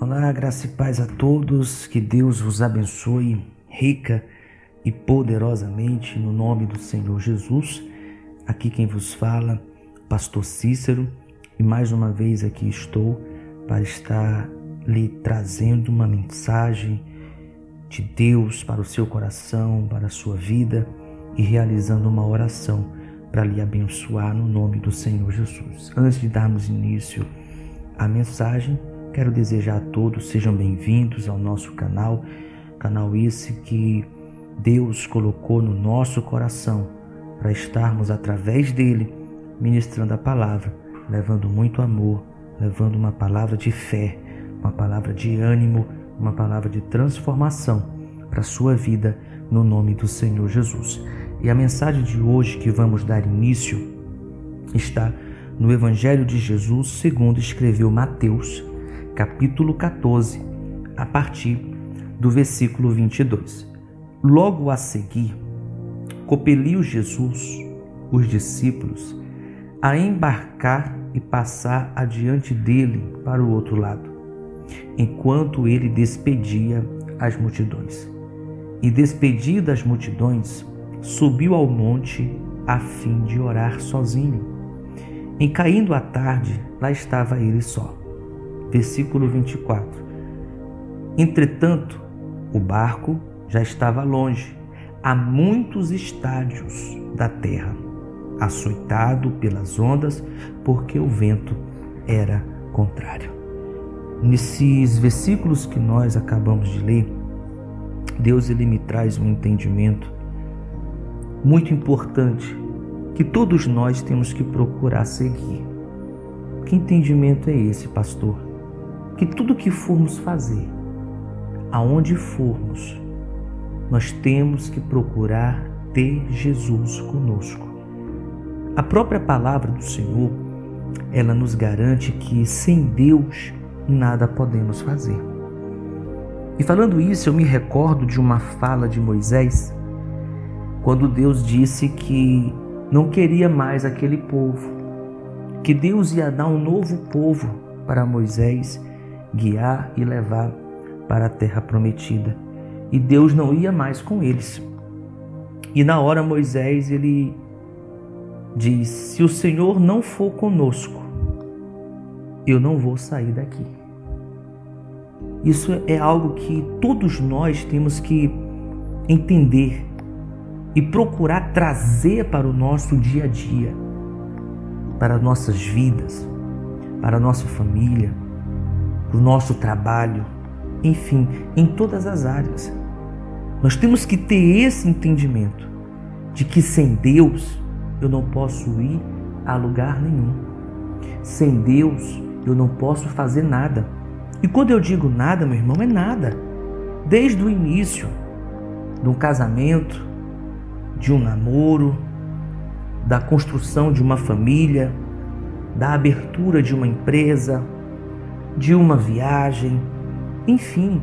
Olá, graça e paz a todos, que Deus vos abençoe rica e poderosamente no nome do Senhor Jesus. Aqui quem vos fala, Pastor Cícero, e mais uma vez aqui estou para estar lhe trazendo uma mensagem de Deus para o seu coração, para a sua vida e realizando uma oração para lhe abençoar no nome do Senhor Jesus. Antes de darmos início à mensagem, Quero desejar a todos sejam bem-vindos ao nosso canal, canal esse que Deus colocou no nosso coração para estarmos através dele ministrando a palavra, levando muito amor, levando uma palavra de fé, uma palavra de ânimo, uma palavra de transformação para a sua vida no nome do Senhor Jesus. E a mensagem de hoje que vamos dar início está no Evangelho de Jesus, segundo escreveu Mateus, capítulo 14, a partir do versículo 22. Logo a seguir, compeliu Jesus os discípulos a embarcar e passar adiante dele para o outro lado, enquanto ele despedia as multidões. E despedidas as multidões, subiu ao monte a fim de orar sozinho. Em caindo a tarde, lá estava ele só versículo 24. Entretanto, o barco já estava longe, a muitos estádios da terra, açoitado pelas ondas, porque o vento era contrário. Nesses versículos que nós acabamos de ler, Deus ele me traz um entendimento muito importante que todos nós temos que procurar seguir. Que entendimento é esse, pastor? Que tudo que formos fazer, aonde formos, nós temos que procurar ter Jesus conosco. A própria palavra do Senhor, ela nos garante que sem Deus nada podemos fazer. E falando isso, eu me recordo de uma fala de Moisés, quando Deus disse que não queria mais aquele povo, que Deus ia dar um novo povo para Moisés guiar e levar para a terra prometida. E Deus não ia mais com eles. E na hora Moisés ele diz: Se o Senhor não for conosco, eu não vou sair daqui. Isso é algo que todos nós temos que entender e procurar trazer para o nosso dia a dia, para nossas vidas, para a nossa família, para o nosso trabalho, enfim, em todas as áreas. Nós temos que ter esse entendimento de que sem Deus eu não posso ir a lugar nenhum. Sem Deus eu não posso fazer nada. E quando eu digo nada, meu irmão, é nada. Desde o início de um casamento, de um namoro, da construção de uma família, da abertura de uma empresa, de uma viagem, enfim,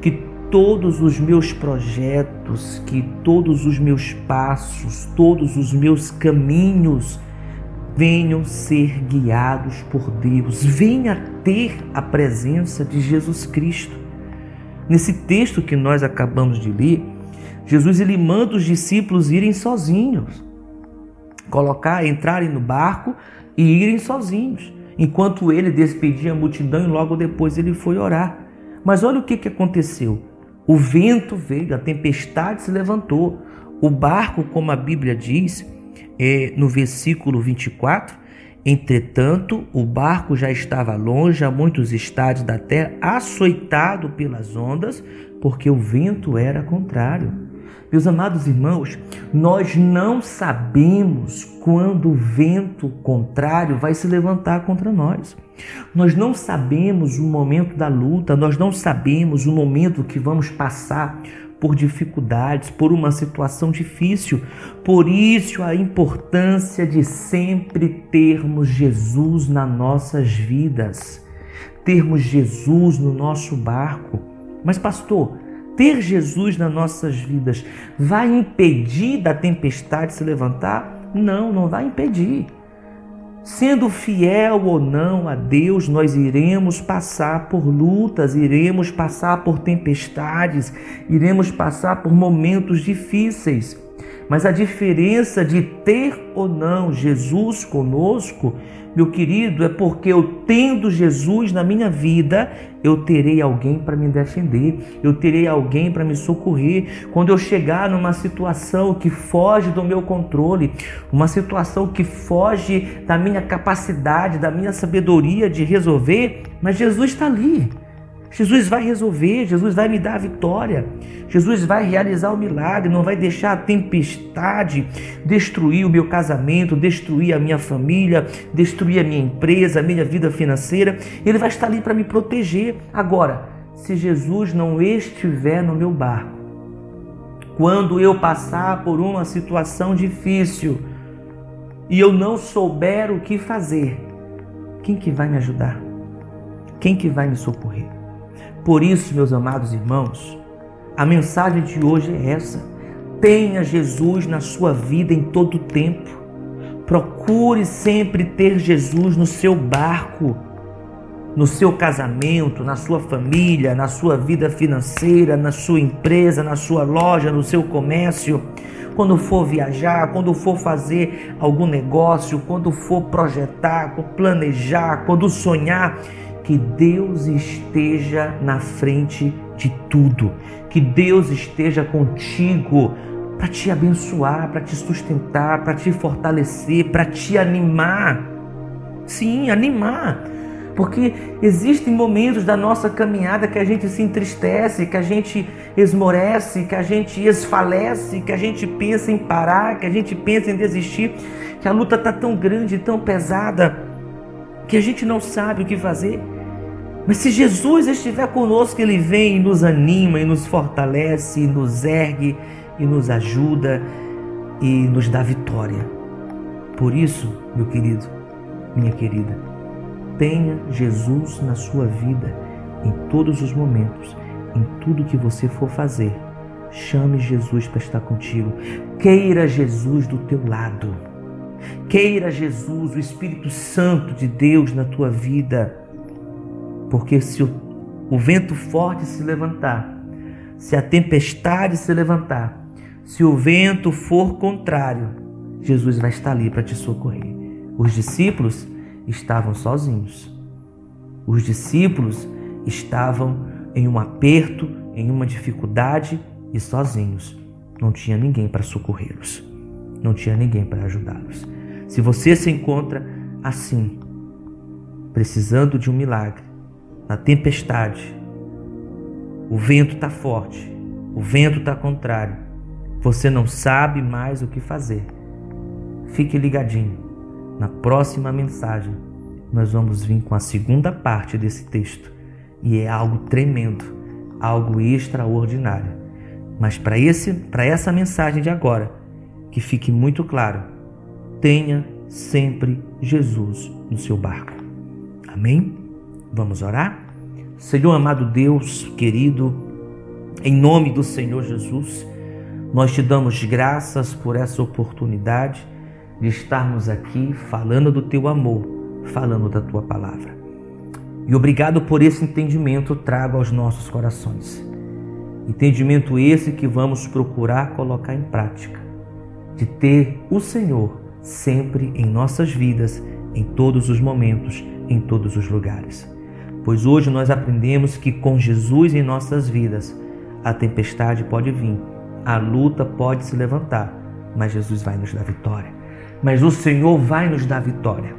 que todos os meus projetos, que todos os meus passos, todos os meus caminhos venham ser guiados por Deus, venha ter a presença de Jesus Cristo. Nesse texto que nós acabamos de ler, Jesus ele manda os discípulos irem sozinhos, colocar, entrarem no barco e irem sozinhos enquanto ele despedia a multidão e logo depois ele foi orar. Mas olha o que, que aconteceu. O vento veio, a tempestade se levantou. O barco, como a Bíblia diz, é, no versículo 24, entretanto, o barco já estava longe a muitos estádios da terra, açoitado pelas ondas, porque o vento era contrário. Meus amados irmãos, nós não sabemos quando o vento contrário vai se levantar contra nós. Nós não sabemos o momento da luta, nós não sabemos o momento que vamos passar por dificuldades, por uma situação difícil. Por isso, a importância de sempre termos Jesus nas nossas vidas, termos Jesus no nosso barco. Mas, pastor, ter Jesus nas nossas vidas vai impedir da tempestade se levantar? Não, não vai impedir. Sendo fiel ou não a Deus, nós iremos passar por lutas, iremos passar por tempestades, iremos passar por momentos difíceis. Mas a diferença de ter ou não Jesus conosco meu querido, é porque eu tendo Jesus na minha vida, eu terei alguém para me defender, eu terei alguém para me socorrer. Quando eu chegar numa situação que foge do meu controle, uma situação que foge da minha capacidade, da minha sabedoria de resolver, mas Jesus está ali. Jesus vai resolver, Jesus vai me dar a vitória, Jesus vai realizar o milagre, não vai deixar a tempestade destruir o meu casamento, destruir a minha família, destruir a minha empresa, a minha vida financeira. Ele vai estar ali para me proteger. Agora, se Jesus não estiver no meu barco, quando eu passar por uma situação difícil e eu não souber o que fazer, quem que vai me ajudar? Quem que vai me socorrer? Por isso, meus amados irmãos, a mensagem de hoje é essa. Tenha Jesus na sua vida em todo o tempo. Procure sempre ter Jesus no seu barco, no seu casamento, na sua família, na sua vida financeira, na sua empresa, na sua loja, no seu comércio. Quando for viajar, quando for fazer algum negócio, quando for projetar, planejar, quando sonhar, que Deus esteja na frente de tudo, que Deus esteja contigo para te abençoar, para te sustentar, para te fortalecer, para te animar. Sim, animar. Porque existem momentos da nossa caminhada que a gente se entristece, que a gente esmorece, que a gente esfalece, que a gente pensa em parar, que a gente pensa em desistir, que a luta está tão grande, tão pesada, que a gente não sabe o que fazer. Mas se Jesus estiver conosco, Ele vem e nos anima, e nos fortalece, e nos ergue, e nos ajuda, e nos dá vitória. Por isso, meu querido, minha querida, tenha Jesus na sua vida em todos os momentos, em tudo que você for fazer. Chame Jesus para estar contigo. Queira Jesus do teu lado. Queira Jesus, o Espírito Santo de Deus na tua vida porque se o, o vento forte se levantar, se a tempestade se levantar, se o vento for contrário, Jesus vai estar ali para te socorrer. Os discípulos estavam sozinhos. Os discípulos estavam em um aperto, em uma dificuldade e sozinhos. Não tinha ninguém para socorrê-los. Não tinha ninguém para ajudá-los. Se você se encontra assim, precisando de um milagre, na tempestade, o vento está forte, o vento está contrário, você não sabe mais o que fazer. Fique ligadinho. Na próxima mensagem, nós vamos vir com a segunda parte desse texto e é algo tremendo, algo extraordinário. Mas para esse, para essa mensagem de agora, que fique muito claro, tenha sempre Jesus no seu barco. Amém? Vamos orar? Senhor amado Deus, querido, em nome do Senhor Jesus, nós te damos graças por essa oportunidade de estarmos aqui falando do teu amor, falando da tua palavra. E obrigado por esse entendimento trago aos nossos corações. Entendimento esse que vamos procurar colocar em prática, de ter o Senhor sempre em nossas vidas, em todos os momentos, em todos os lugares pois hoje nós aprendemos que com Jesus em nossas vidas, a tempestade pode vir, a luta pode se levantar, mas Jesus vai nos dar vitória. Mas o Senhor vai nos dar vitória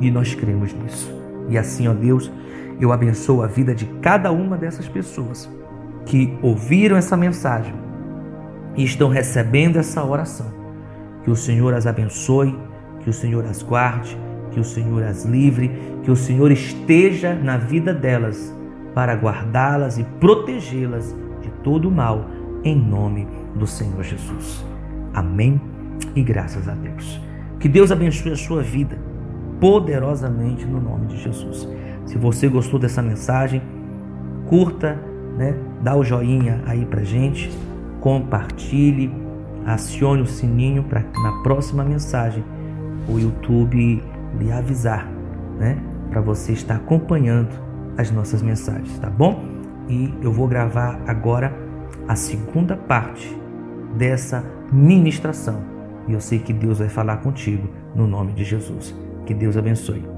e nós cremos nisso. E assim, ó Deus, eu abençoo a vida de cada uma dessas pessoas que ouviram essa mensagem e estão recebendo essa oração. Que o Senhor as abençoe, que o Senhor as guarde que o Senhor as livre, que o Senhor esteja na vida delas para guardá-las e protegê-las de todo o mal, em nome do Senhor Jesus. Amém e graças a Deus. Que Deus abençoe a sua vida poderosamente no nome de Jesus. Se você gostou dessa mensagem, curta, né? Dá o joinha aí pra gente, compartilhe, acione o sininho para na próxima mensagem o YouTube lhe avisar, né? Para você estar acompanhando as nossas mensagens, tá bom? E eu vou gravar agora a segunda parte dessa ministração. E eu sei que Deus vai falar contigo no nome de Jesus. Que Deus abençoe.